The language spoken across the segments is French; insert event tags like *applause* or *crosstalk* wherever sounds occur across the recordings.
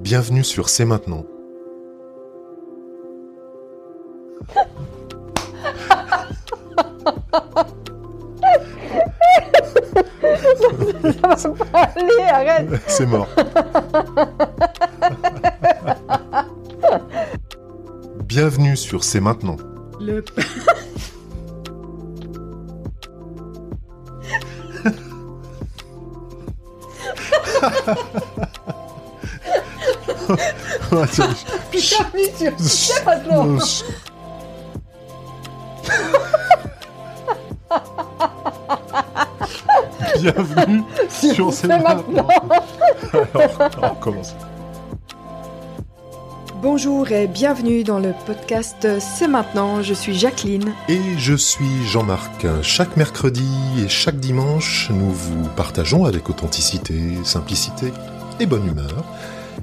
Bienvenue sur C'est maintenant. Ça va pas aller, arrête. C'est mort. *laughs* Bienvenue sur C'est maintenant. Le... Attends, Bienvenue sur C'est maintenant. Bienvenue sur C'est maintenant. Alors, on recommence. Bonjour et bienvenue dans le podcast C'est maintenant. Je suis Jacqueline. Et je suis Jean-Marc. Chaque mercredi et chaque dimanche, nous vous partageons avec authenticité, simplicité et bonne humeur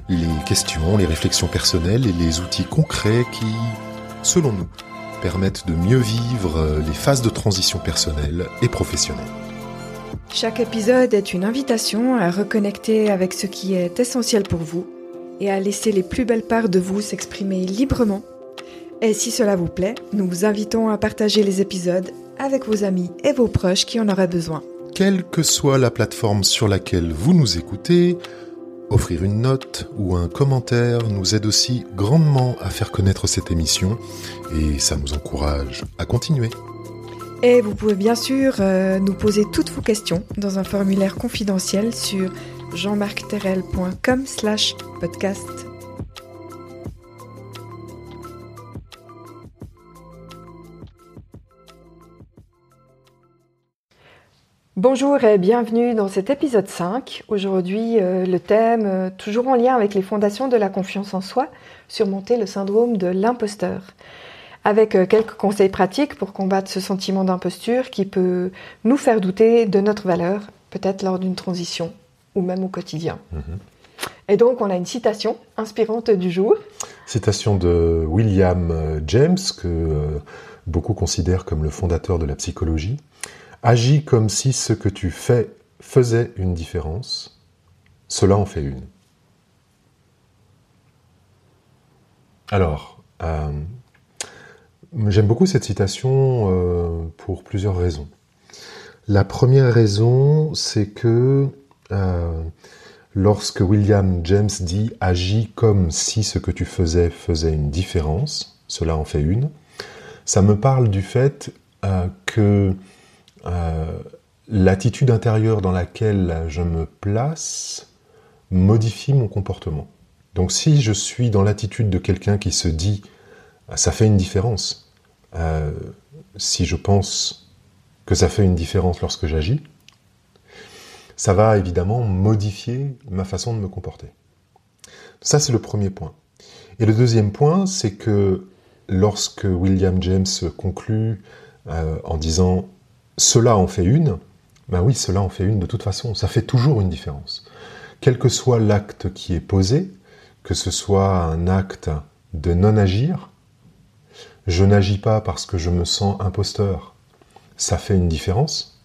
les questions, les réflexions personnelles et les outils concrets qui, selon nous, permettent de mieux vivre les phases de transition personnelle et professionnelle. Chaque épisode est une invitation à reconnecter avec ce qui est essentiel pour vous et à laisser les plus belles parts de vous s'exprimer librement. Et si cela vous plaît, nous vous invitons à partager les épisodes avec vos amis et vos proches qui en auraient besoin. Quelle que soit la plateforme sur laquelle vous nous écoutez, offrir une note ou un commentaire nous aide aussi grandement à faire connaître cette émission et ça nous encourage à continuer. Et vous pouvez bien sûr euh, nous poser toutes vos questions dans un formulaire confidentiel sur jeanmarcterrel.com slash podcast. Bonjour et bienvenue dans cet épisode 5. Aujourd'hui, euh, le thème, euh, toujours en lien avec les fondations de la confiance en soi, surmonter le syndrome de l'imposteur avec euh, quelques conseils pratiques pour combattre ce sentiment d'imposture qui peut nous faire douter de notre valeur, peut-être lors d'une transition ou même au quotidien. Et donc, on a une citation inspirante du jour. Citation de William James, que beaucoup considèrent comme le fondateur de la psychologie. Agis comme si ce que tu fais faisait une différence. Cela en fait une. Alors, euh, j'aime beaucoup cette citation euh, pour plusieurs raisons. La première raison, c'est que euh, lorsque William James dit agis comme si ce que tu faisais faisait une différence, cela en fait une, ça me parle du fait que euh, l'attitude intérieure dans laquelle je me place modifie mon comportement. Donc si je suis dans l'attitude de quelqu'un qui se dit ça fait une différence, euh, si je pense que ça fait une différence lorsque j'agis, ça va évidemment modifier ma façon de me comporter. Ça, c'est le premier point. Et le deuxième point, c'est que lorsque William James conclut euh, en disant cela en fait une, ben oui, cela en fait une de toute façon, ça fait toujours une différence. Quel que soit l'acte qui est posé, que ce soit un acte de non-agir, je n'agis pas parce que je me sens imposteur, ça fait une différence,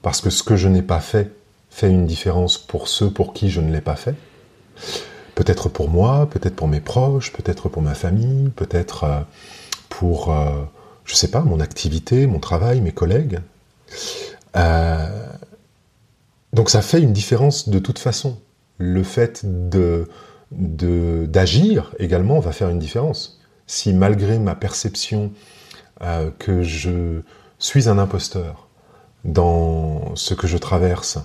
parce que ce que je n'ai pas fait fait une différence pour ceux pour qui je ne l'ai pas fait. Peut-être pour moi, peut-être pour mes proches, peut-être pour ma famille, peut-être euh, pour, euh, je sais pas, mon activité, mon travail, mes collègues. Euh, donc ça fait une différence de toute façon. Le fait d'agir également va faire une différence. Si malgré ma perception euh, que je suis un imposteur dans ce que je traverse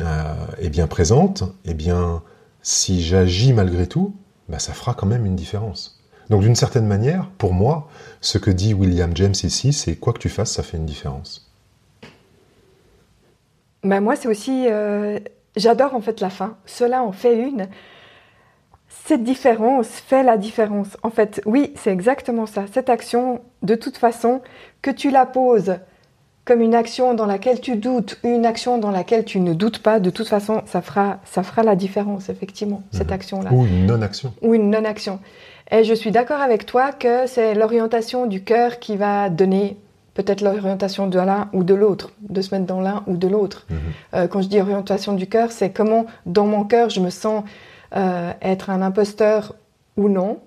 euh, est bien présente, eh bien, si j'agis malgré tout, bah, ça fera quand même une différence. Donc d'une certaine manière, pour moi, ce que dit William James ici, c'est quoi que tu fasses, ça fait une différence. Ben moi, c'est aussi. euh, J'adore en fait la fin. Cela en fait une. Cette différence fait la différence. En fait, oui, c'est exactement ça. Cette action, de toute façon, que tu la poses comme une action dans laquelle tu doutes, une action dans laquelle tu ne doutes pas, de toute façon, ça fera, ça fera la différence, effectivement, cette Mhm. action-là. Ou une non-action. ou une non-action. Et je suis d'accord avec toi que c'est l'orientation du cœur qui va donner peut-être l'orientation de l'un ou de l'autre, de se mettre dans l'un ou de l'autre. Mhm. Euh, quand je dis orientation du cœur, c'est comment dans mon cœur je me sens être un imposteur ou non.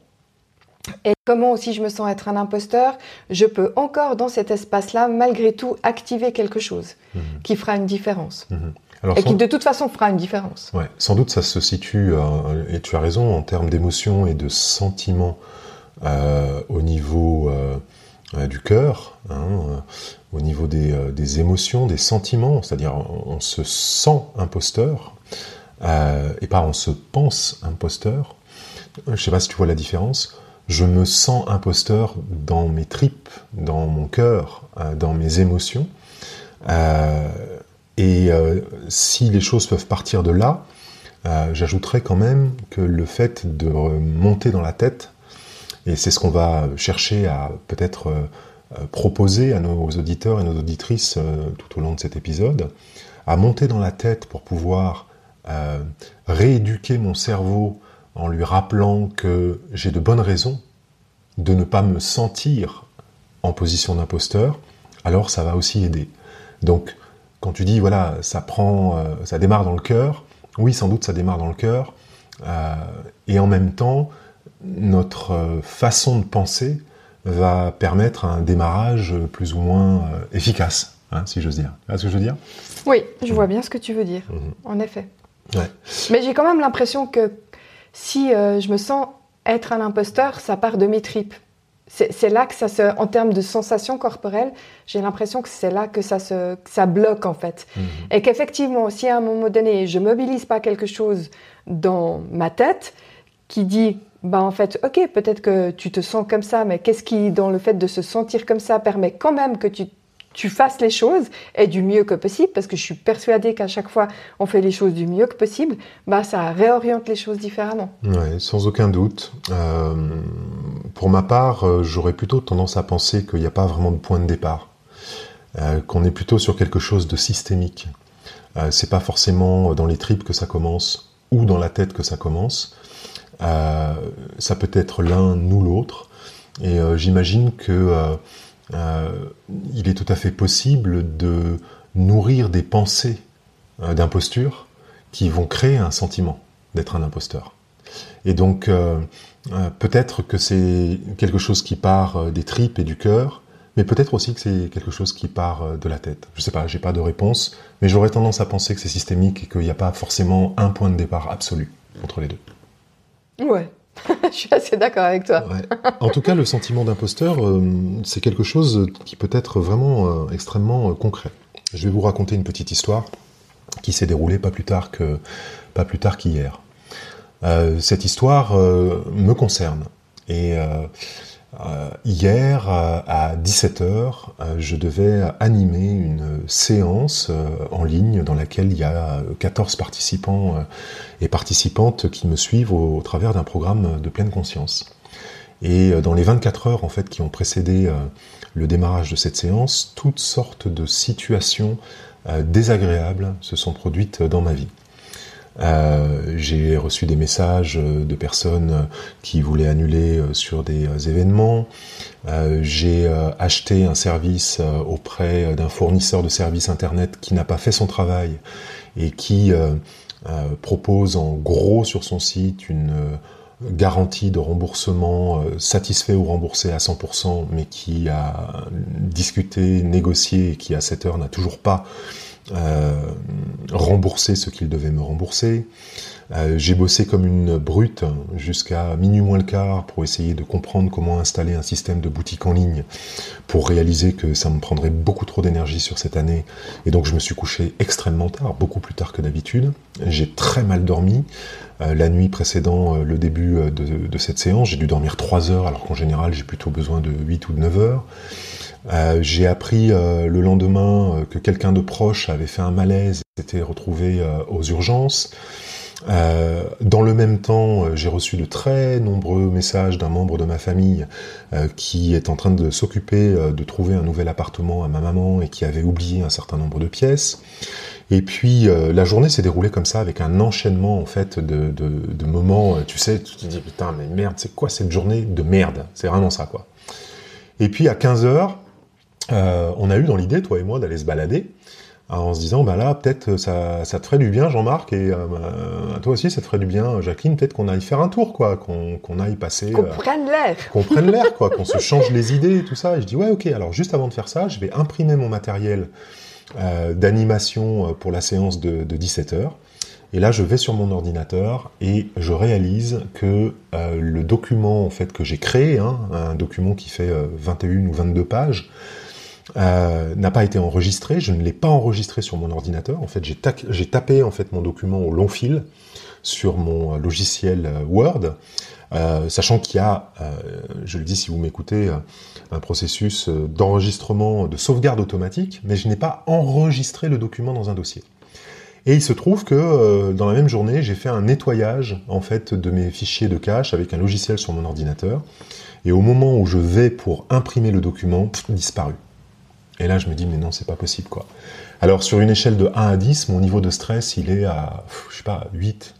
Et comment aussi je me sens être un imposteur, je peux encore dans cet espace-là, malgré tout, activer quelque chose mhm. qui fera une différence. Mhm. et qui de toute façon fera une différence. Ouais, sans doute ça se situe, euh, et tu as raison, en termes d'émotions et de sentiments euh, au niveau euh, du cœur, hein, au niveau des, des, émotions, des sentiments, c'est-à-dire on, se sent imposteur, et pas on se pense imposteur. Je ne sais pas si tu vois la différence je me sens imposteur dans mes tripes, dans mon cœur, euh, dans mes émotions. Euh, et euh, si les choses peuvent partir de là, j'ajouterais quand même que le fait de monter dans la tête, et c'est ce qu'on va chercher à peut-être proposer à nos auditeurs et nos auditrices tout au long de cet épisode, à monter dans la tête pour pouvoir rééduquer mon cerveau en lui rappelant que j'ai de bonnes raisons de ne pas me sentir en position d'imposteur, alors ça va aussi aider. Donc, quand tu dis, voilà, ça prend, euh, ça démarre dans le cœur, oui, sans doute ça démarre dans le cœur, euh, et en même temps, notre euh, façon de penser va permettre un démarrage plus ou moins efficace, hein, si j'ose dire. Tu ce que je veux dire? Oui, je vois bien ce que tu veux dire, mhm. en effet. Mais j'ai quand même l'impression que si euh, je me sens être un imposteur, ça part de mes tripes. C'est là que ça se, en termes de sensations corporelles, j'ai l'impression que c'est là que ça se, ça bloque en fait. Mhm. Et qu'effectivement, si à un moment donné, je mobilise pas quelque chose dans ma tête qui dit, bah en fait, ok, peut-être que tu te sens comme ça, mais qu'est-ce qui, dans le fait de se sentir comme ça, permet quand même que tu tu fasses les choses et du mieux que possible, parce que je suis persuadée qu'à chaque fois on fait les choses du mieux que possible, bah ça réoriente les choses différemment. Oui, sans aucun doute. Euh, pour ma part, euh, j'aurais plutôt tendance à penser qu'il n'y a pas vraiment de point de départ, euh, qu'on est plutôt sur quelque chose de systémique. c'est pas forcément dans les tripes que ça commence ou dans la tête que ça commence. Ça peut être l'un ou l'autre. Et j'imagine que euh, il est tout à fait possible de nourrir des pensées euh, d'imposture qui vont créer un sentiment d'être un imposteur. Et donc, euh, peut-être que c'est quelque chose qui part des tripes et du cœur, mais peut-être aussi que c'est quelque chose qui part de la tête. Je sais pas, j'ai pas de réponse, mais j'aurais tendance à penser que c'est systémique et qu'il n'y a pas forcément un point de départ absolu entre les deux. Ouais, *laughs* je suis assez d'accord avec toi. En tout cas, le sentiment d'imposteur, euh, c'est quelque chose qui peut être vraiment euh, extrêmement euh, concret. Je vais vous raconter une petite histoire qui s'est déroulée pas plus tard pas plus tard qu'hier. cette histoire me concerne et euh, hier, à 17h, euh, je devais animer une séance euh, en ligne dans laquelle il y a 14 participants et participantes qui me suivent au, travers d'un programme de pleine conscience. Et dans les 24 heures en fait qui ont précédé le démarrage de cette séance, toutes sortes de situations désagréables se sont produites dans ma vie. Euh, j'ai reçu des messages de personnes qui voulaient annuler euh, sur des euh, événements. j'ai acheté un service auprès d'un fournisseur de services Internet qui n'a pas fait son travail et qui propose en gros sur son site une garantie de remboursement satisfait ou remboursé à 100%, mais qui a discuté, négocié et qui à cette heure n'a toujours pas euh, rembourser ce qu'il devait me rembourser. Euh, j'ai bossé comme une brute jusqu'à minuit moins le quart pour essayer de comprendre comment installer un système de boutique en ligne pour réaliser que ça me prendrait beaucoup trop d'énergie sur cette année. Et donc je me suis couché extrêmement tard, beaucoup plus tard que d'habitude. J'ai très mal dormi. Euh, la nuit précédant le début de, de cette séance, j'ai dû dormir 3 heures alors qu'en général j'ai plutôt besoin de 8 ou de 9 heures. Euh, j'ai appris euh, le lendemain euh, que quelqu'un de proche avait fait un malaise et s'était retrouvé aux urgences. dans le même temps, j'ai reçu de très nombreux messages d'un membre de ma famille qui est en train de s'occuper de trouver un nouvel appartement à ma maman et qui avait oublié un certain nombre de pièces. Et puis la journée s'est déroulée comme ça avec un enchaînement en fait de, de, de moments. Tu sais, tu te dis putain mais merde, c'est quoi cette journée de merde? C'est vraiment ça quoi. Et puis à 15 heures, euh, on a eu dans l'idée, toi et moi, d'aller se balader en se disant, bah là, peut-être ça, ça te ferait du bien, Jean-Marc, et bah, toi aussi, ça te ferait du bien, Jacqueline, peut-être qu'on aille faire un tour, quoi, qu'on aille passer... Qu'on prenne l'air Qu'on prenne l'air, quoi, qu'on se *laughs* change les idées, tout ça. Et je dis, ouais, ok, alors juste avant de faire ça, je vais imprimer mon matériel d'animation pour la séance de, de 17h. Et là, je vais sur mon ordinateur et je réalise que euh, le document en fait que j'ai créé, hein, un document qui fait 21 euh, ou 22 pages, euh, n'a pas été enregistré. Je ne l'ai pas enregistré sur mon ordinateur. En fait, j'ai tapé en fait mon document au long fil sur mon logiciel Word, sachant qu'il y a, je le dis si vous m'écoutez, un processus d'enregistrement de sauvegarde automatique, mais je n'ai pas enregistré le document dans un dossier. Et il se trouve que euh, dans la même journée, j'ai fait un nettoyage en fait de mes fichiers de cache avec un logiciel sur mon ordinateur. Et au moment où je vais pour imprimer le document, disparu. Et là, je me dis mais non, c'est pas possible quoi. Alors sur une échelle de 1 à 10, mon niveau de stress, il est à je sais pas 8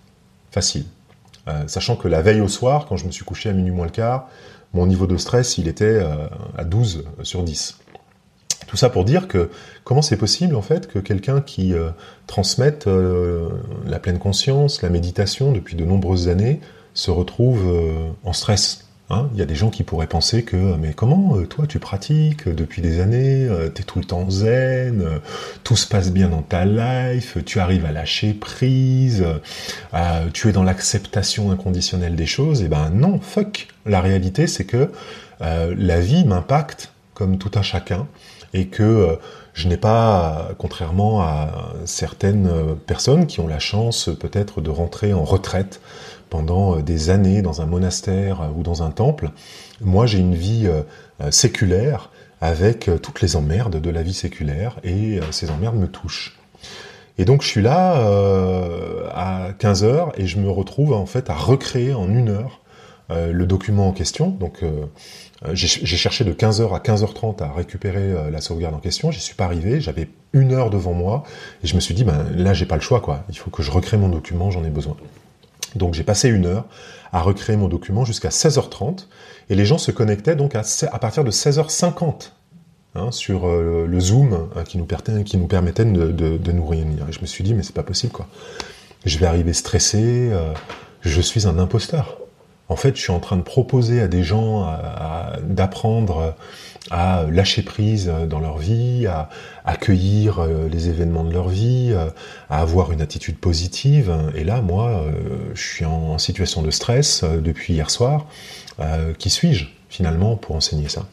facile. Euh, sachant que la veille au soir, quand je me suis couché à minuit moins le quart, mon niveau de stress, il était euh, à 12 sur 10. Tout ça pour dire que comment c'est possible en fait que quelqu'un qui euh, transmette euh, la pleine conscience, la méditation depuis de nombreuses années se retrouve euh, en stress? Hein Il y a des gens qui pourraient penser que mais comment toi tu pratiques depuis des années, tu es tout le temps zen, tout se passe bien dans ta life, tu arrives à lâcher prise, tu es dans l'acceptation inconditionnelle des choses. Et eh ben non, fuck. La réalité c'est que la vie m'impacte comme tout un chacun et que euh, je n'ai pas, contrairement à certaines personnes qui ont la chance peut-être de rentrer en retraite pendant euh, des années dans un monastère euh, ou dans un temple, moi j'ai une vie séculaire avec toutes les emmerdes de la vie séculaire et ces emmerdes me touchent. Et donc je suis là à 15 heures et je me retrouve en fait à recréer en une heure le document en question. Donc euh, j'ai cherché de 15h à 15h30 à récupérer euh, la sauvegarde en question. J'y suis pas arrivé. J'avais une heure devant moi et je me suis dit, ben là, j'ai pas le choix, quoi. Il faut que je recrée mon document, j'en ai besoin. Donc j'ai passé une heure à recréer mon document jusqu'à 16h30 et les gens se connectaient donc à, partir de 16h50 hein, sur euh, le Zoom hein, qui, nous permettait de, nous réunir. Et je me suis dit mais c'est pas possible quoi. Je vais arriver stressé, je suis un imposteur en fait, je suis en train de proposer à des gens d'apprendre à lâcher prise dans leur vie, à accueillir euh, les événements de leur vie, euh, à avoir une attitude positive. Et là, moi, euh, je suis en situation de stress depuis hier soir. Qui suis-je finalement pour enseigner ça?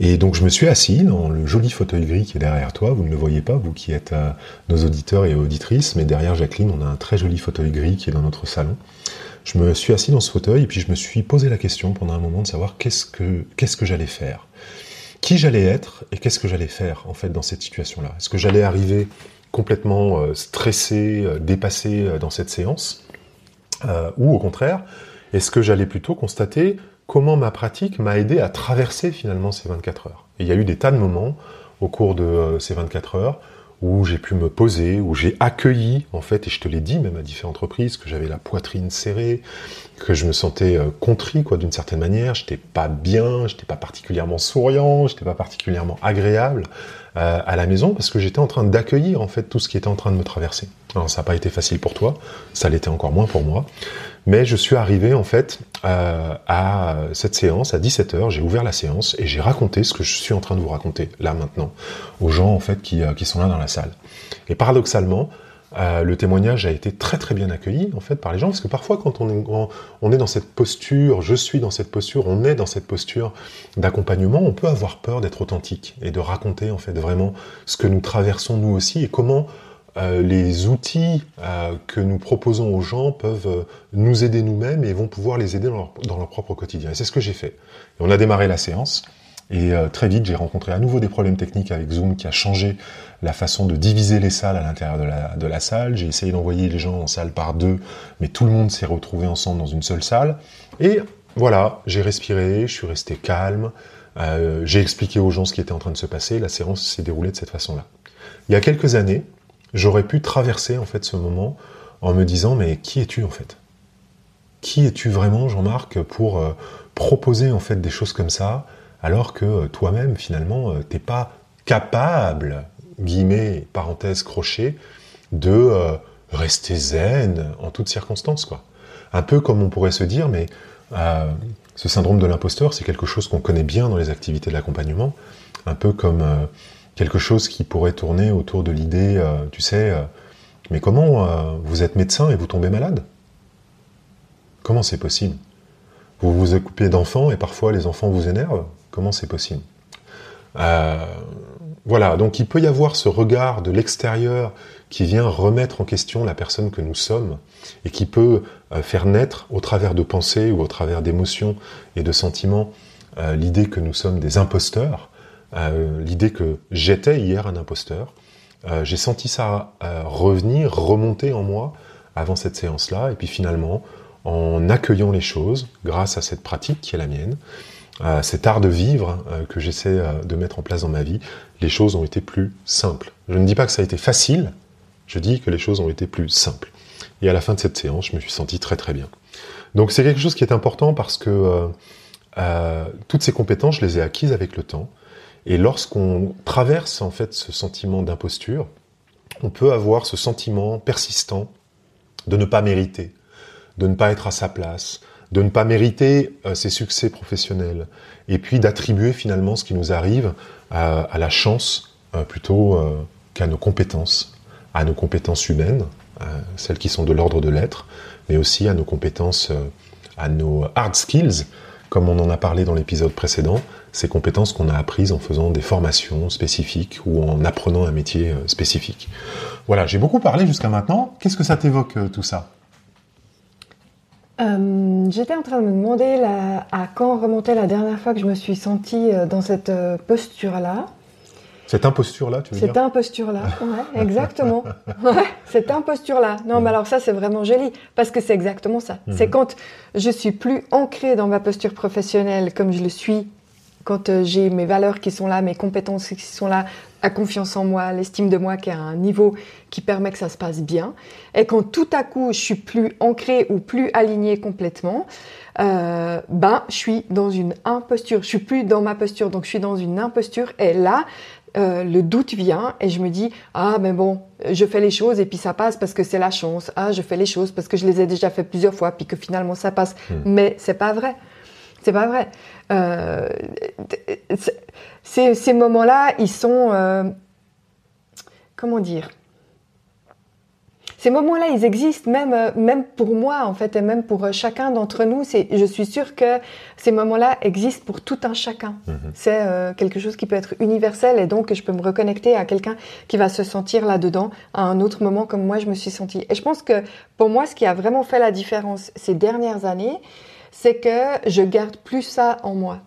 Et donc je me suis assis dans le joli fauteuil gris qui est derrière toi. Vous ne le voyez pas, vous qui êtes nos auditeurs et auditrices, mais derrière Jacqueline, on a un très joli fauteuil gris qui est dans notre salon je me suis assis dans ce fauteuil et puis je me suis posé la question pendant un moment de savoir qu'est-ce que, j'allais faire. Qui j'allais être et qu'est-ce que j'allais faire en fait dans cette situation-là? Est-ce que j'allais arriver complètement euh, stressé, euh, dépassé euh, dans cette séance Ou au contraire, est-ce que j'allais plutôt constater comment ma pratique m'a aidé à traverser finalement ces 24 heures Et il y a eu des tas de moments au cours de ces 24 heures où j'ai pu me poser, où j'ai accueilli, en fait, et je te l'ai dit même à différentes reprises, que j'avais la poitrine serrée, que je me sentais euh, contrit, quoi, d'une certaine manière. J'étais pas bien, j'étais pas particulièrement souriant, j'étais pas particulièrement agréable euh, à la maison, parce que j'étais en train d'accueillir, en fait, tout ce qui était en train de me traverser. Alors, ça n'a pas été facile pour toi, ça l'était encore moins pour moi. Mais je suis arrivé en fait euh, à cette séance à 17h, j'ai ouvert la séance et j'ai raconté ce que je suis en train de vous raconter là maintenant aux gens en fait qui, euh, qui sont là dans la salle. Et paradoxalement, euh, le témoignage a été très très bien accueilli en fait par les gens parce que parfois quand on est, on est dans cette posture, je suis dans cette posture, on est dans cette posture d'accompagnement, on peut avoir peur d'être authentique et de raconter en fait vraiment ce que nous traversons nous aussi et comment euh, les outils euh, que nous proposons aux gens peuvent euh, nous aider nous-mêmes et vont pouvoir les aider dans leur, propre quotidien. Et c'est ce que j'ai fait. on a démarré la séance. Et très vite, j'ai rencontré à nouveau des problèmes techniques avec Zoom qui a changé la façon de diviser les salles à l'intérieur de la, de la salle. J'ai essayé d'envoyer les gens en salle par deux, mais tout le monde s'est retrouvé ensemble dans une seule salle. Et voilà, j'ai respiré, je suis resté calme, j'ai expliqué aux gens ce qui était en train de se passer. La séance s'est déroulée de cette façon-là. Il y a quelques années, j'aurais pu traverser en fait ce moment en me disant mais qui es-tu en fait? Qui es-tu vraiment Jean-Marc pour euh, proposer en fait des choses comme ça alors que euh, toi-même finalement euh, t'es pas capable guillemets, parenthèse, crochet, de rester zen en toutes circonstances, quoi? Un peu comme on pourrait se dire, mais ce syndrome de l'imposteur, c'est quelque chose qu'on connaît bien dans les activités de l'accompagnement, un peu comme quelque chose qui pourrait tourner autour de l'idée, tu sais, mais comment vous êtes médecin et vous tombez malade? Comment c'est possible? Vous vous occupez d'enfants et parfois les enfants vous énervent? Comment c'est possible? Voilà, donc il peut y avoir ce regard de l'extérieur qui vient remettre en question la personne que nous sommes et qui peut euh, faire naître au travers de pensées ou au travers d'émotions et de sentiments euh, l'idée que nous sommes des imposteurs, euh, l'idée que j'étais hier un imposteur. J'ai senti ça revenir, remonter en moi avant cette séance-là, et puis finalement, en accueillant les choses, grâce à cette pratique qui est la mienne, cet art de vivre euh, que j'essaie euh, de mettre en place dans ma vie, les choses ont été plus simples. Je ne dis pas que ça a été facile, je dis que les choses ont été plus simples. Et à la fin de cette séance, je me suis senti très très bien. Donc c'est quelque chose qui est important parce que euh, toutes ces compétences, je les ai acquises avec le temps. Et lorsqu'on traverse en fait ce sentiment d'imposture, on peut avoir ce sentiment persistant de ne pas mériter, de ne pas être à sa place, de ne pas mériter euh, ses succès professionnels, et puis d'attribuer finalement ce qui nous arrive à, la chance euh, plutôt euh, qu'à nos compétences, à nos compétences humaines, celles qui sont de l'ordre de l'être, mais aussi à nos compétences, à nos hard skills, comme on en a parlé dans l'épisode précédent, ces compétences qu'on a apprises en faisant des formations spécifiques ou en apprenant un métier spécifique. Voilà, j'ai beaucoup parlé jusqu'à maintenant. Qu'est-ce que ça t'évoque tout ça? Euh, j'étais en train de me demander à quand remontait la dernière fois que je me suis sentie euh, dans cette euh, posture-là. Cette imposture-là, tu veux dire Cette imposture-là, ouais, exactement. *laughs* ouais, cette imposture-là. Non, mais alors ça, c'est vraiment joli, parce que c'est exactement ça. C'est quand je suis plus ancrée dans ma posture professionnelle comme je le suis quand euh, j'ai mes valeurs qui sont là, mes compétences qui sont là, la confiance en moi, l'estime de moi qui est à un niveau qui permet que ça se passe bien, et quand tout à coup je suis plus ancrée ou plus alignée complètement, euh, ben je suis dans une imposture, je suis plus dans ma posture, donc je suis dans une imposture, et là euh, le doute vient et je me dis ah mais bon je fais les choses et puis ça passe parce que c'est la chance ah je fais les choses parce que je les ai déjà fait plusieurs fois puis que finalement ça passe hmm. mais c'est pas vrai c'est pas vrai. Euh, ces, moments-là, ils sont. Euh, comment dire ces moments-là, ils existent même, euh, même pour moi, en fait, et même pour chacun d'entre nous. Je suis sûre que ces moments-là existent pour tout un chacun. Mhm. C'est quelque chose qui peut être universel et donc je peux me reconnecter à quelqu'un qui va se sentir là-dedans à un autre moment comme moi je me suis sentie. Et je pense que pour moi, ce qui a vraiment fait la différence ces dernières années, c'est que je garde plus ça en moi.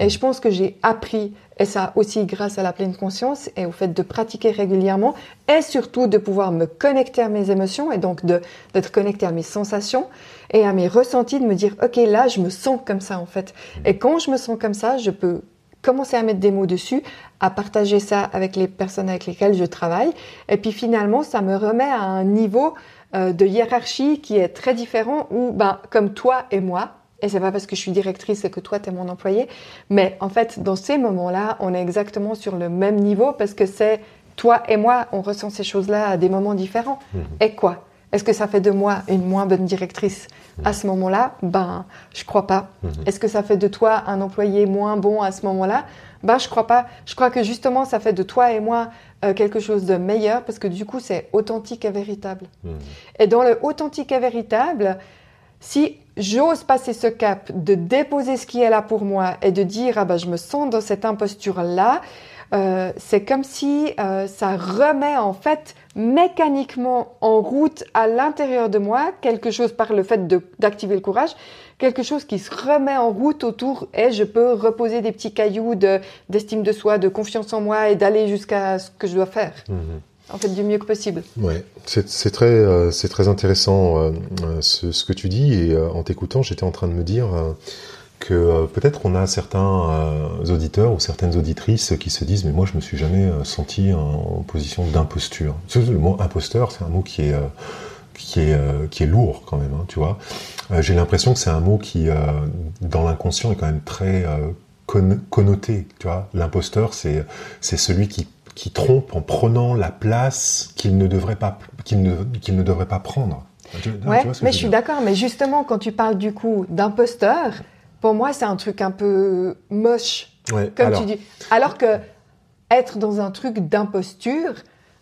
Et je pense que j'ai appris, et ça aussi grâce à la pleine conscience et au fait de pratiquer régulièrement, et surtout de pouvoir me connecter à mes émotions, et donc d'être connecté à mes sensations et à mes ressentis, de me dire, ok, là, je me sens comme ça en fait. Et quand je me sens comme ça, je peux commencer à mettre des mots dessus, à partager ça avec les personnes avec lesquelles je travaille, et puis finalement, ça me remet à un niveau euh, de hiérarchie qui est très différent, où, ben, comme toi et moi, et c'est pas parce que je suis directrice et que toi, tu es mon employé. Mais en fait, dans ces moments-là, on est exactement sur le même niveau parce que c'est toi et moi, on ressent ces choses-là à des moments différents. Mhm. Et quoi? Est-ce que ça fait de moi une moins bonne directrice? À ce moment-là Ben, je crois pas. Mhm. Est-ce que ça fait de toi un employé moins bon à ce moment-là? Ben, je crois pas. Je crois que justement, ça fait de toi et moi euh, quelque chose de meilleur parce que du coup, c'est authentique et véritable. Et dans le authentique et véritable, si j'ose passer ce cap de déposer ce qui est là pour moi et de dire ah ben je me sens dans cette imposture là, euh, c'est comme si euh, ça remet en fait mécaniquement en route à l'intérieur de moi quelque chose par le fait d'activer le courage, quelque chose qui se remet en route autour et je peux reposer des petits cailloux d'estime de, soi, de confiance en moi et d'aller jusqu'à ce que je dois faire. Mmh en fait du mieux que possible. Ouais, c'est très, euh, c'est très intéressant euh, euh, ce, que tu dis et en t'écoutant, j'étais en train de me dire que peut-être on a certains auditeurs ou certaines auditrices qui se disent mais moi je me suis jamais senti en, position d'imposture. Le mot imposteur, c'est un mot qui est qui est, qui est lourd quand même, hein, tu vois. J'ai l'impression que c'est un mot qui, dans l'inconscient, est quand même très connoté, tu vois. L'imposteur, c'est c'est celui qui qui trompe en prenant la place qu'il ne devrait pas, qu'il ne, qu'il ne devrait pas prendre. ouais, mais je, suis d'accord. Mais justement, quand tu parles du coup d'imposteur, pour moi, c'est un truc un peu moche, comme alors... tu dis. Alors que être dans un truc d'imposture,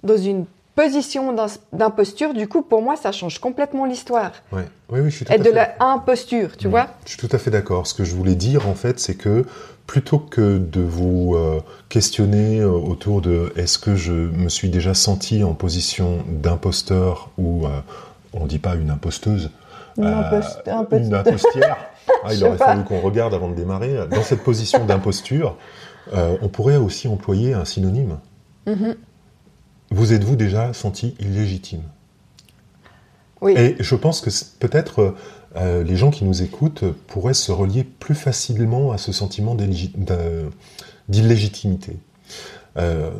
dans une position d'imposture, du coup, pour moi, ça change complètement l'histoire. Ouais. Oui, oui, je suis tout Et de l'imposture, tu vois Je suis tout à fait d'accord. Ce que je voulais dire, en fait, c'est que plutôt que de vous euh, questionner euh, autour de est-ce que je me suis déjà senti en position d'imposteur ou, euh, on ne dit pas une imposteuse, une, une impostière, *laughs* ah, il aurait fallu qu'on regarde avant de démarrer, dans cette position d'imposture, on pourrait aussi employer un synonyme. Mm-hmm. Vous êtes-vous déjà senti illégitime? Oui. Et je pense que peut-être euh, les gens qui nous écoutent pourraient se relier plus facilement à ce sentiment d'illégitimité. Euh,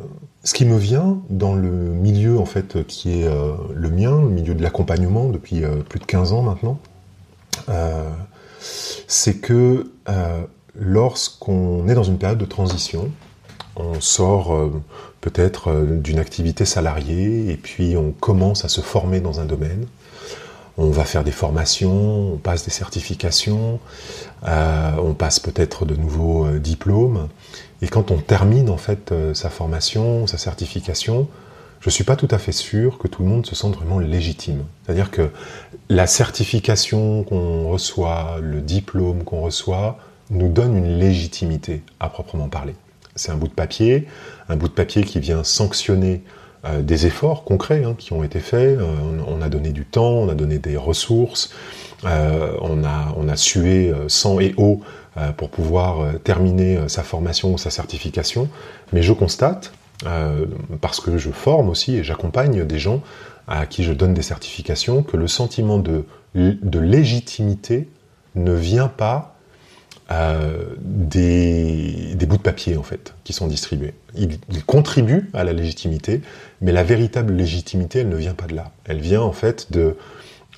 ce qui me vient dans le milieu en fait qui est euh, le mien, le milieu de l'accompagnement depuis plus de 15 ans maintenant, c'est que lorsqu'on est dans une période de transition, on sort peut-être d'une activité salariée et puis on commence à se former dans un domaine on va faire des formations, on passe des certifications, euh, on passe peut-être de nouveaux euh, diplômes. Et quand on termine en fait euh, sa formation, sa certification, je ne suis pas tout à fait sûr que tout le monde se sente vraiment légitime. C'est-à-dire que la certification qu'on reçoit, le diplôme qu'on reçoit, nous donne une légitimité à proprement parler. C'est un bout de papier, un bout de papier qui vient sanctionner euh, des efforts concrets hein, qui ont été faits. Euh, on, a donné du temps, on a donné des ressources, euh, on, a, sué sang et eau pour pouvoir terminer sa formation ou sa certification. Mais je constate, parce que je forme aussi et j'accompagne des gens à qui je donne des certifications, que le sentiment de légitimité ne vient pas des, bouts de papier en fait qui sont distribués. Ils, contribuent à la légitimité, mais la véritable légitimité, elle ne vient pas de là. Elle vient en fait de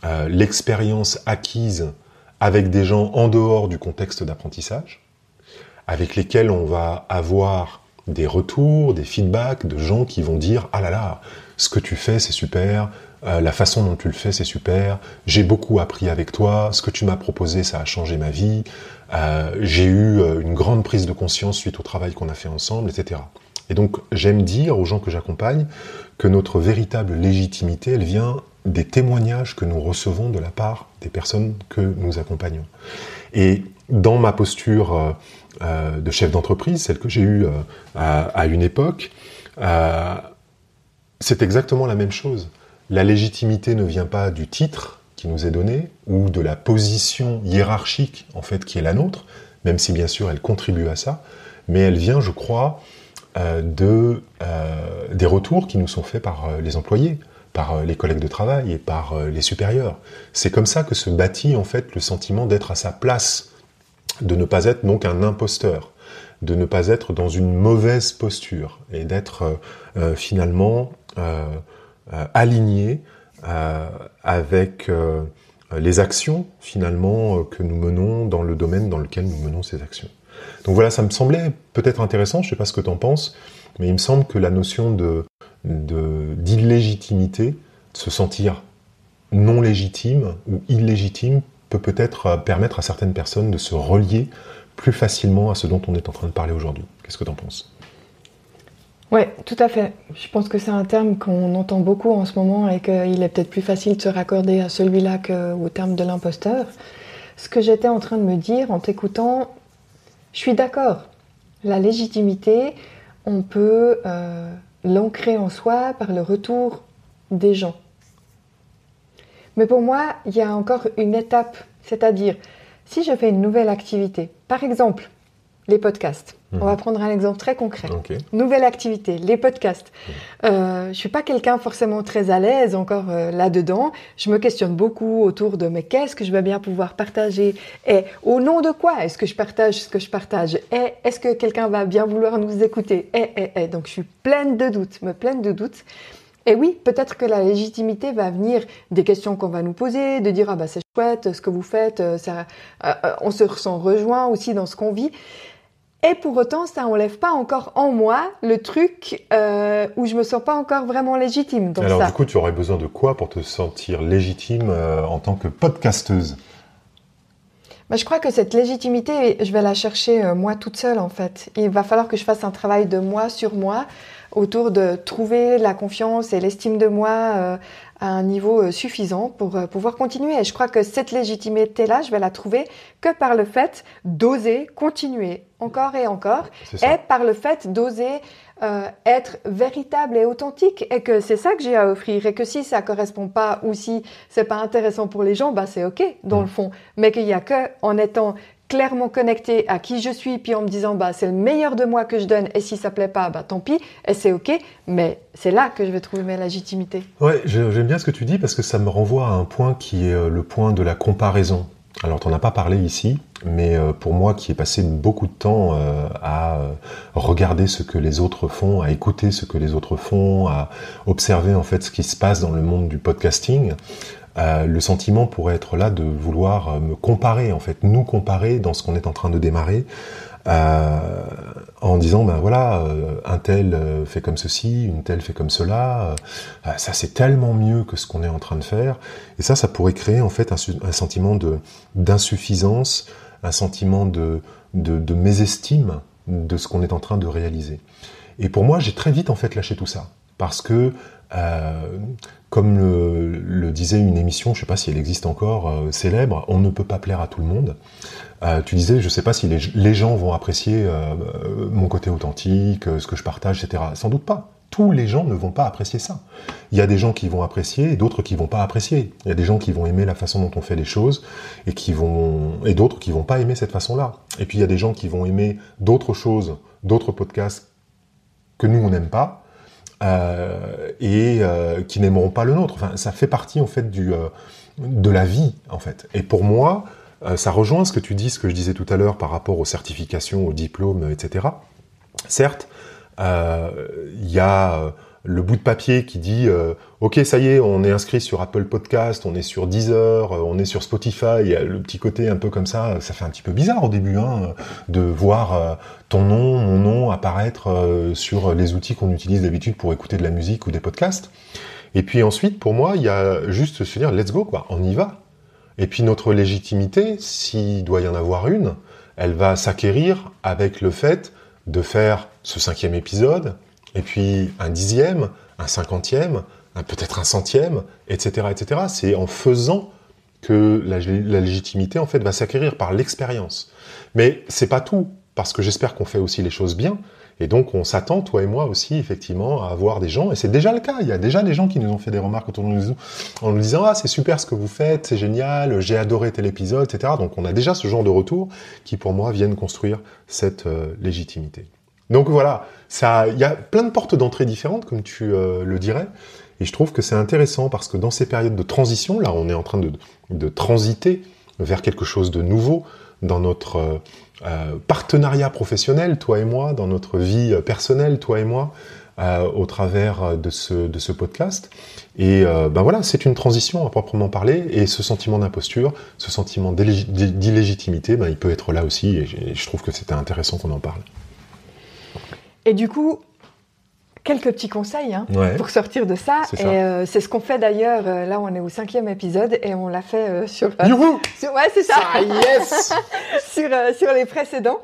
euh, l'expérience acquise avec des gens en dehors du contexte d'apprentissage, avec lesquels on va avoir des retours, des feedbacks de gens qui vont dire ah là là, ce que tu fais c'est super, euh, la façon dont tu le fais c'est super, j'ai beaucoup appris avec toi, ce que tu m'as proposé ça a changé ma vie, euh, j'ai eu euh, une grande prise de conscience suite au travail qu'on a fait ensemble, etc. Et donc j'aime dire aux gens que j'accompagne que notre véritable légitimité, elle vient des témoignages que nous recevons de la part des personnes que nous accompagnons. Et dans ma posture de chef d'entreprise, celle que j'ai eue à, une époque, c'est exactement la même chose. La légitimité ne vient pas du titre, qui nous est donnée, ou de la position hiérarchique en fait qui est la nôtre, même si bien sûr elle contribue à ça, mais elle vient, je crois, euh, de, euh, des retours qui nous sont faits par euh, les employés, par les collègues de travail et par les supérieurs. C'est comme ça que se bâtit en fait le sentiment d'être à sa place, de ne pas être donc un imposteur, de ne pas être dans une mauvaise posture et d'être finalement aligné euh, avec euh, les actions finalement euh, que nous menons dans le domaine dans lequel nous menons ces actions. Donc voilà, ça me semblait peut-être intéressant, je ne sais pas ce que tu en penses, mais il me semble que la notion de, d'illégitimité, de, se sentir non légitime ou illégitime, peut peut-être permettre à certaines personnes de se relier plus facilement à ce dont on est en train de parler aujourd'hui. Qu'est-ce que tu en penses? Oui, tout à fait. Je pense que c'est un terme qu'on entend beaucoup en ce moment et qu'il est peut-être plus facile de se raccorder à celui-là qu'au terme de l'imposteur. Ce que j'étais en train de me dire en t'écoutant, je suis d'accord. La légitimité, on peut euh, l'ancrer en soi par le retour des gens. Mais pour moi, il y a encore une étape, c'est-à-dire, si je fais une nouvelle activité, par exemple, les podcasts. On va mhm. prendre un exemple très concret. Nouvelle activité, les podcasts. Je Euh, je suis pas quelqu'un forcément très à l'aise encore euh, là-dedans. Je me questionne beaucoup autour de mais qu'est-ce que je vais bien pouvoir partager? Et au nom de quoi est-ce que je partage ce que je partage? Et est-ce que quelqu'un va bien vouloir nous écouter? Et, et, et. Donc je suis pleine de doutes, me pleine de doutes. Et oui, peut-être que la légitimité va venir des questions qu'on va nous poser, de dire ah bah c'est chouette ce que vous faites, euh, ça, euh, on se ressent rejoint aussi dans ce qu'on vit. Et pour autant, ça enlève pas encore en moi le truc euh, où je me sens pas encore vraiment légitime. Dans Alors ça. du coup, tu aurais besoin de quoi pour te sentir légitime euh, en tant que podcasteuse? Bah, je crois que cette légitimité, je vais la chercher euh, moi toute seule en fait. Il va falloir que je fasse un travail de moi sur moi autour de trouver la confiance et l'estime de moi euh, à un niveau euh, suffisant pour euh, pouvoir continuer. Et je crois que cette légitimité-là, je vais la trouver que par le fait d'oser continuer encore et encore et par le fait d'oser euh, être véritable et authentique et que c'est ça que j'ai à offrir et que si ça correspond pas ou si c'est pas intéressant pour les gens, bah c'est ok dans Mm. le fond, mais qu'il y a que en étant clairement connecté à qui je suis puis en me disant bah c'est le meilleur de moi que je donne et si ça plaît pas bah tant pis et c'est ok, mais c'est là que je vais trouver ma légitimité. Ouais, j'ai- j'aime bien ce que tu dis parce que ça me renvoie à un point qui est euh, le point de la comparaison. Alors, tu n'en as pas parlé ici, mais euh, pour moi qui ai passé beaucoup de temps euh, à regarder ce que les autres font, à écouter ce que les autres font, à observer en fait ce qui se passe dans le monde du podcasting, euh, le sentiment pourrait être là de vouloir euh, me comparer, en fait, nous comparer dans ce qu'on est en train de démarrer, euh, en disant ben voilà, un tel fait comme ceci, une telle fait comme cela, ça c'est tellement mieux que ce qu'on est en train de faire, et ça, ça pourrait créer en fait un, sentiment d'insuffisance, un sentiment de, de mésestime de ce qu'on est en train de réaliser. Et pour moi, j'ai très vite en fait lâché tout ça, parce que euh, comme le, disait une émission, je sais pas si elle existe encore, euh, célèbre, on ne peut pas plaire à tout le monde. Euh, tu disais, je sais pas si les, gens vont apprécier mon côté authentique, ce que je partage, etc. Sans doute pas. Tous les gens ne vont pas apprécier ça. Il y a des gens qui vont apprécier et d'autres qui vont pas apprécier. Il y a des gens qui vont aimer la façon dont on fait les choses et qui vont et d'autres qui vont pas aimer cette façon-là. Et puis il y a des gens qui vont aimer d'autres choses, d'autres podcasts que nous on n'aime pas euh, et euh, qui n'aimeront pas le nôtre. Enfin, ça fait partie en fait du euh, de la vie en fait. Et pour moi, ça rejoint ce que tu dis, ce que je disais tout à l'heure par rapport aux certifications, aux diplômes, etc. Certes, il y a le bout de papier qui dit euh, ok ça y est on est inscrit sur Apple Podcast, on est sur Deezer, euh, on est sur Spotify, le petit côté un peu comme ça, ça fait un petit peu bizarre au début hein, de voir euh, ton nom, mon nom apparaître sur les outils qu'on utilise d'habitude pour écouter de la musique ou des podcasts. Et puis ensuite pour moi il y a juste se dire let's go quoi, on y va. Et puis notre légitimité, s'il doit y en avoir une, elle va s'acquérir avec le fait de faire ce cinquième épisode, et puis un dixième, un cinquantième, peut-être un centième, etc., etc. C'est en faisant que la, légitimité va s'acquérir par l'expérience. Mais c'est pas tout, parce que j'espère qu'on fait aussi les choses bien. Et donc on s'attend, toi et moi aussi, effectivement, à avoir des gens, et c'est déjà le cas, il y a déjà des gens qui nous ont fait des remarques autour de nous en nous disant Ah, c'est super ce que vous faites, c'est génial, j'ai adoré tel épisode, etc. Donc on a déjà ce genre de retour qui, pour moi, viennent construire cette euh, légitimité. Donc voilà, ça, il y a plein de portes d'entrée différentes, comme tu euh, le dirais, et je trouve que c'est intéressant parce que dans ces périodes de transition, là, on est en train de, transiter vers quelque chose de nouveau dans notre euh, euh, partenariat professionnel, toi et moi, dans notre vie personnelle, toi et moi, au travers de ce, de ce podcast. Et ben voilà, c'est une transition à proprement parler, et ce sentiment d'imposture, ce sentiment d'illég- d'illégitimité, ben, il peut être là aussi, et je trouve que c'était intéressant qu'on en parle. Et du coup, quelques petits conseils hein, Ouais. pour sortir de ça. C'est Et ça. euh, c'est ce qu'on fait d'ailleurs. euh, là, on est au cinquième épisode et on l'a fait euh, sur, euh, sur- Ouais, c'est ça. Ah yes *laughs* sur, euh, sur les précédents.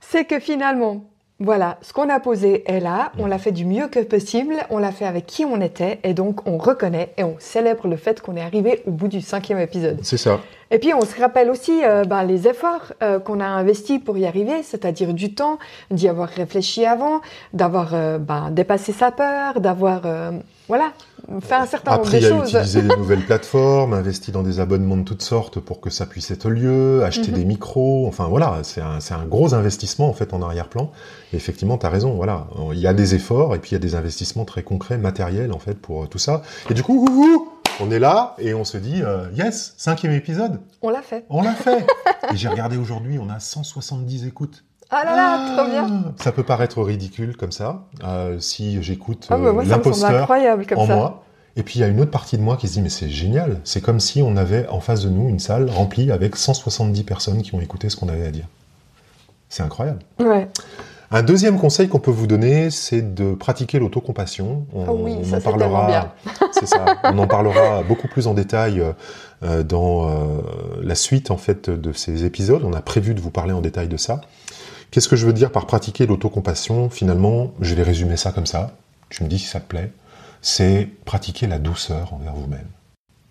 C'est que finalement, voilà, ce qu'on a posé est là. On l'a fait du mieux que possible. On l'a fait avec qui on était. Et donc, on reconnaît et on célèbre le fait qu'on est arrivé au bout du cinquième épisode. C'est ça. Et puis on se rappelle aussi euh, ben, les efforts euh, qu'on a investis pour y arriver, c'est-à-dire du temps, d'y avoir réfléchi avant, d'avoir euh, ben, dépassé sa peur, d'avoir euh, voilà fait un certain nombre Appris de à choses. utiliser des *laughs* nouvelles plateformes, investi dans des abonnements de toutes sortes pour que ça puisse être lieu, acheter Mhm. des micros, enfin voilà, c'est un, gros investissement en fait en arrière-plan. Et effectivement, tu as raison, voilà, il y a des efforts et puis il y a des investissements très concrets, matériels en fait pour euh, tout ça. Et du coup, ouhou, on est là et on se dit, euh, yes, cinquième épisode, On l'a fait. on l'a fait. *laughs* et j'ai regardé aujourd'hui, on a 170 écoutes. Ah là là, trop bien. Ça peut paraître ridicule comme ça, euh, si j'écoute Ah, euh, bah, me semble l'imposteur en ça. moi. Et puis il y a une autre partie de moi qui se dit mais c'est génial, c'est comme si on avait en face de nous une salle remplie avec 170 personnes qui ont écouté ce qu'on avait à dire. C'est incroyable. Ouais. Un deuxième conseil qu'on peut vous donner, c'est de pratiquer l'autocompassion. On, Oh oui, ça, en bien. *laughs* C'est ça. On en parlera *laughs* beaucoup plus en détail euh, dans euh, la suite en fait de ces épisodes. On a prévu de vous parler en détail de ça. Qu'est-ce que je veux dire par pratiquer l'autocompassion? Finalement, je vais résumer ça comme ça. Tu me dis si ça te plaît. C'est pratiquer la douceur envers vous-même.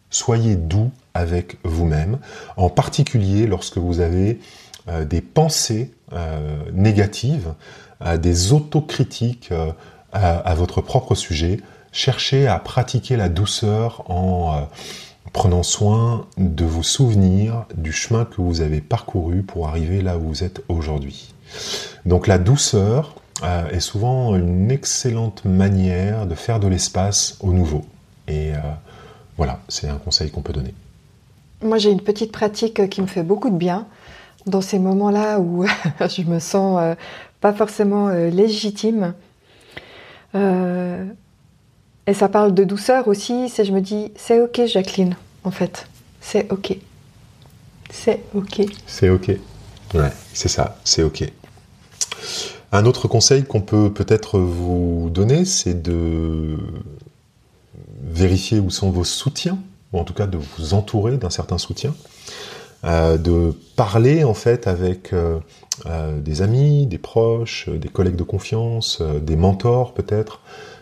Soyez doux avec vous-même, en particulier lorsque vous avez euh, des pensées euh, négatives, euh, des autocritiques à, votre propre sujet. Cherchez à pratiquer la douceur en prenant soin de vos souvenirs, du chemin que vous avez parcouru pour arriver là où vous êtes aujourd'hui. Donc la douceur euh, est souvent une excellente manière de faire de l'espace au nouveau. Et euh, voilà, c'est un conseil qu'on peut donner. Moi, j'ai une petite pratique qui me fait beaucoup de bien dans ces moments-là où *laughs* je me sens euh, pas forcément légitime. Et ça parle de douceur aussi. C'est je me dis, c'est ok, Jacqueline. En fait, c'est ok. C'est ok. C'est ok. Ouais, c'est ça, c'est ok. Un autre conseil qu'on peut peut-être vous donner, c'est de vérifier où sont vos soutiens, ou en tout cas de vous entourer d'un certain soutien, euh, de parler en fait avec euh, euh, des amis, des proches, des collègues de confiance, des mentors peut-être,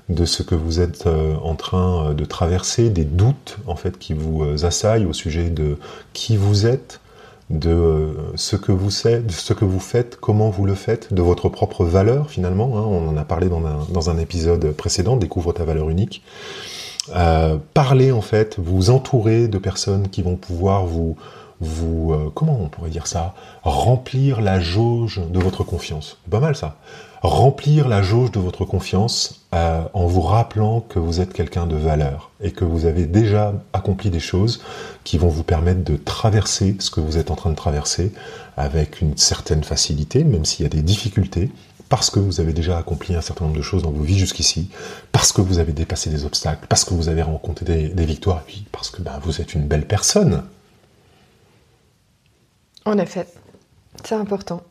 de ce que vous êtes euh, en train euh, de traverser, des doutes en fait qui vous euh, assaillent au sujet de qui vous êtes, de ce que vous faites, comment vous le faites, de votre propre valeur finalement. hein. on en a parlé dans un, dans épisode précédent, découvre ta valeur unique. Parler en fait, vous entourer de personnes qui vont pouvoir vous, vous, euh, comment on pourrait dire ça, remplir la jauge de votre confiance. Pas mal ça. Remplir la jauge de votre confiance euh, en vous rappelant que vous êtes quelqu'un de valeur et que vous avez déjà accompli des choses qui vont vous permettre de traverser ce que vous êtes en train de traverser avec une certaine facilité, même s'il y a des difficultés, parce que vous avez déjà accompli un certain nombre de choses dans vos vies jusqu'ici, parce que vous avez dépassé des obstacles, parce que vous avez rencontré des, des victoires, et puis parce que ben, vous êtes une belle personne. En effet, c'est important.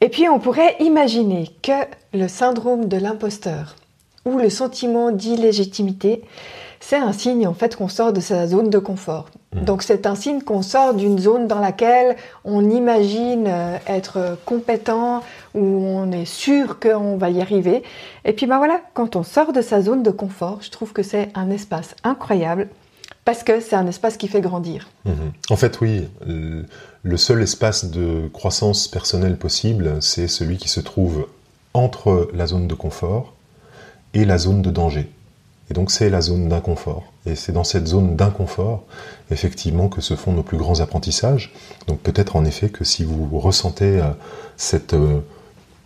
Et puis on pourrait imaginer que le syndrome de l'imposteur ou le sentiment d'illégitimité, c'est un signe en fait qu'on sort de sa zone de confort. Mhm. Donc c'est un signe qu'on sort d'une zone dans laquelle on imagine euh, être compétent, où on est sûr qu'on va y arriver. Et puis ben voilà, quand on sort de sa zone de confort, je trouve que c'est un espace incroyable parce que c'est un espace qui fait grandir. Mhm. En fait, oui, le- seul espace de croissance personnelle possible, c'est celui qui se trouve entre la zone de confort et la zone de danger. Et donc c'est la zone d'inconfort. Et c'est dans cette zone d'inconfort, effectivement, que se font nos plus grands apprentissages. Donc peut-être en effet que si vous ressentez euh, cette,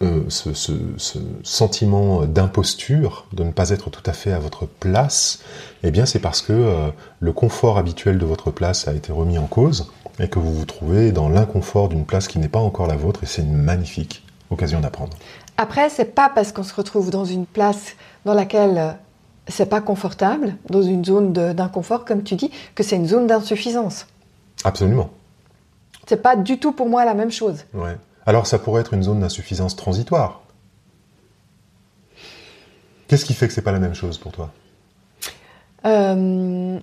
euh, ce, ce- ce sentiment d'imposture, de ne pas être tout à fait à votre place, eh bien c'est parce que euh, le confort habituel de votre place a été remis en cause et que vous vous trouvez dans l'inconfort d'une place qui n'est pas encore la vôtre et c'est une magnifique occasion d'apprendre. Après, c'est pas parce qu'on se retrouve dans une place dans laquelle euh, c'est pas confortable, dans une zone d'inconfort, comme tu dis, que c'est une zone d'insuffisance. Absolument. C'est pas du tout pour moi la même chose. Ouais. Alors ça pourrait être une zone d'insuffisance transitoire. Qu'est-ce qui fait que c'est pas la même chose pour toi? Ben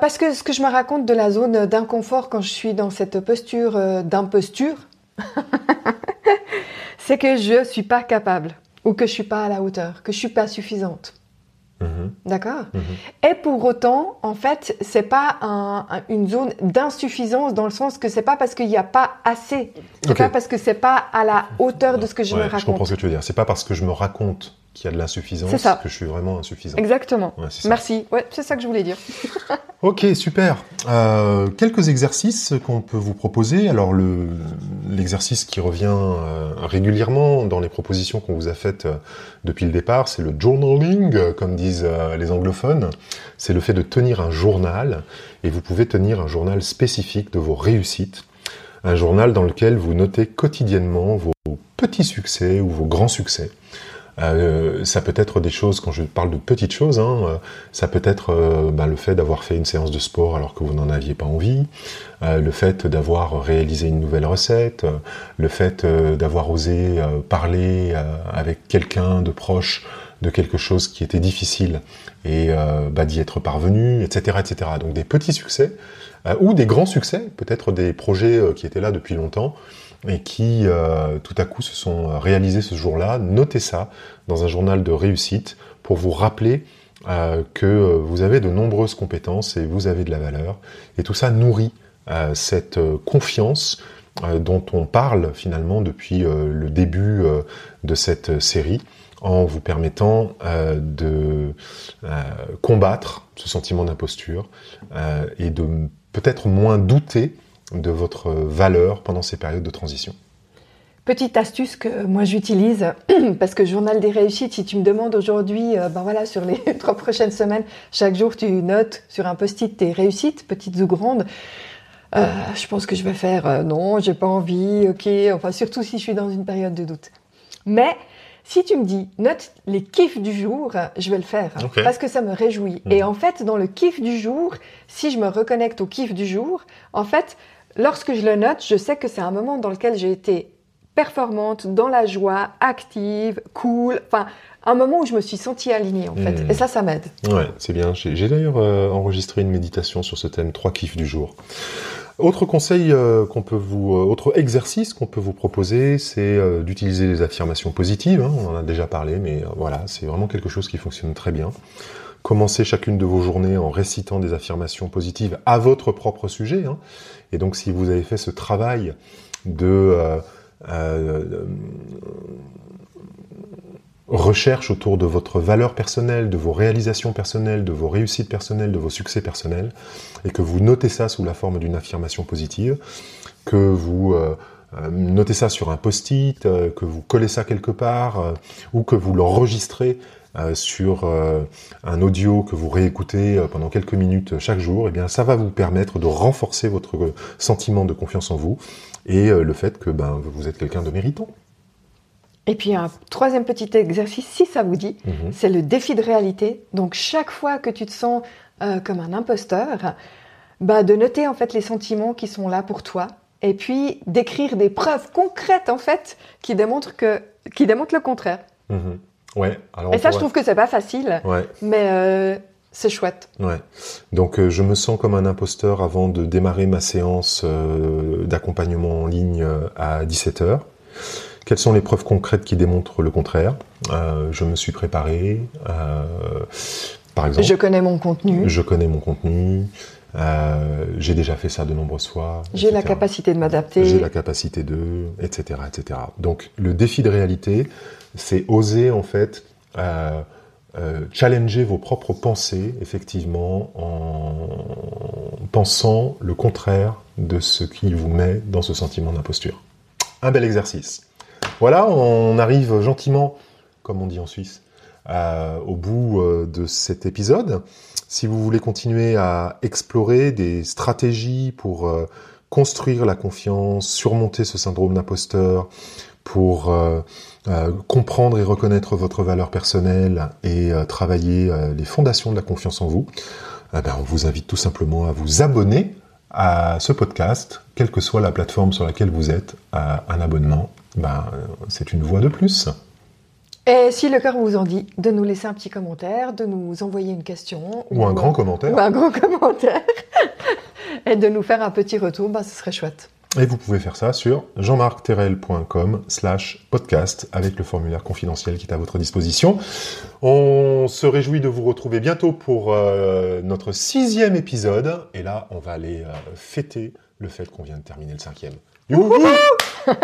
parce que ce que je me raconte de la zone d'inconfort quand je suis dans cette posture euh, d'imposture, *laughs* c'est que je suis pas capable ou que je suis pas à la hauteur, que je suis pas suffisante. Mhm, D'accord mhm. Et pour autant, en fait, c'est pas un- un- une zone d'insuffisance dans le sens que c'est pas parce qu'il n'y a pas assez, c'est Ok. pas parce que c'est pas à la hauteur de ce que je Ouais, me je comprends raconte. ce que tu veux dire. C'est pas parce que je me raconte qu'il y a de l'insuffisance ça. que je suis vraiment insuffisant. Exactement. Ouais, c'est ça. Merci. Ouais, c'est ça que je voulais dire. *laughs* Ok, super. Euh, quelques exercices qu'on peut vous proposer. Alors le l'exercice qui revient euh, régulièrement dans les propositions qu'on vous a faites euh, depuis le départ, c'est le journaling, comme disent les anglophones. C'est le fait de tenir un journal, et vous pouvez tenir un journal spécifique de vos réussites, un journal dans lequel vous notez quotidiennement vos petits succès ou vos grands succès. Euh, ça peut être des choses, quand je parle de petites choses, hein, euh, ça peut être euh, bah, le fait d'avoir fait une séance de sport alors que vous n'en aviez pas envie, le fait d'avoir réalisé une nouvelle recette, le fait d'avoir osé parler avec quelqu'un de proche de quelque chose qui était difficile et bah, d'y être parvenu, etc., etc. Donc des petits succès ou des grands succès, peut-être des projets qui étaient là depuis longtemps et qui euh, tout à coup se sont réalisés ce jour-là. Notez ça dans un journal de réussite pour vous rappeler euh, que vous avez de nombreuses compétences et vous avez de la valeur. Et tout ça nourrit euh, cette confiance dont on parle finalement depuis le début de cette série en vous permettant de combattre ce sentiment d'imposture et de peut-être moins douter de votre valeur pendant ces périodes de transition Petite astuce que moi j'utilise, *clears throat* parce que journal des réussites, si tu me demandes aujourd'hui, euh, ben voilà, sur les *laughs* trois prochaines semaines, chaque jour tu notes sur un post-it tes réussites, petites ou grandes. Euh, je pense que je vais faire euh, non, j'ai pas envie, ok, enfin surtout si je suis dans une période de doute. Mais si tu me dis note les kiffs du jour, je vais le faire parce que ça me réjouit. Et mhm. en fait, dans le kiff du jour, si je me reconnecte au kiff du jour, en fait, lorsque je le note, je sais que c'est un moment dans lequel j'ai été performante, dans la joie, active, cool, enfin un moment où je me suis sentie alignée en fait. Mhm. Et ça, ça m'aide. Ouais, c'est bien. J'ai d'ailleurs euh, enregistré une méditation sur ce thème, trois kiffs du jour. Autre conseil euh, qu'on peut vous, euh, autre exercice qu'on peut vous proposer, c'est d'utiliser les affirmations positives. Hein, on en a déjà parlé, mais voilà, c'est vraiment quelque chose qui fonctionne très bien. Commencez chacune de vos journées en récitant des affirmations positives à votre propre sujet. Hein. Et donc, si vous avez fait ce travail de recherche autour de votre valeur personnelle, de vos réalisations personnelles, de vos réussites personnelles, de vos succès personnels, et que vous notez ça sous la forme d'une affirmation positive, que vous euh, euh, notez ça sur un post-it, euh, que vous collez ça quelque part, ou que vous l'enregistrez sur un audio que vous réécoutez pendant quelques minutes chaque jour, eh bien ça va vous permettre de renforcer votre sentiment de confiance en vous et le fait que ben, vous êtes quelqu'un de méritant. Et puis un troisième petit exercice, si ça vous dit, mhm. c'est le défi de réalité. Donc chaque fois que tu te sens euh, comme un imposteur, bah, de noter en fait les sentiments qui sont là pour toi, et puis d'écrire des preuves concrètes en fait qui démontrent que qui démontrent le contraire. Mhm. Ouais. et ça, je trouve que c'est pas facile, mais euh, c'est chouette. Ouais. Donc euh, je me sens comme un imposteur avant de démarrer ma séance d'accompagnement en ligne à 17h. Quelles sont les preuves concrètes qui démontrent le contraire? Euh, Je me suis préparé, euh, par exemple. Je connais mon contenu. Je connais mon contenu. Euh, j'ai déjà fait ça de nombreuses fois. J'ai la capacité de m'adapter. J'ai la capacité de, etc., etc. Donc le défi de réalité, c'est oser en fait challenger vos propres pensées, effectivement, en pensant le contraire de ce qui vous met dans ce sentiment d'imposture. Un bel exercice. Voilà, on arrive gentiment, comme on dit en Suisse, au bout euh, de cet épisode. Si vous voulez continuer à explorer des stratégies pour euh, construire la confiance, surmonter ce syndrome d'imposteur, pour euh, comprendre et reconnaître votre valeur personnelle et travailler les fondations de la confiance en vous, eh ben, on vous invite tout simplement à vous abonner à ce podcast, quelle que soit la plateforme sur laquelle vous êtes, à un abonnement ben, c'est une voix de plus. Et si le cœur vous en dit, de nous laisser un petit commentaire, de nous envoyer une question. Ou, un grand commentaire. Ou un grand *laughs* commentaire. et de nous faire un petit retour, ben, ce serait chouette. Et vous pouvez faire ça sur jeanmarcterrel.com slash podcast avec le formulaire confidentiel qui est à votre disposition. On se réjouit de vous retrouver bientôt pour euh, notre sixième épisode. Et là, on va aller euh, fêter le fait qu'on vient de terminer le cinquième. Youhou *laughs*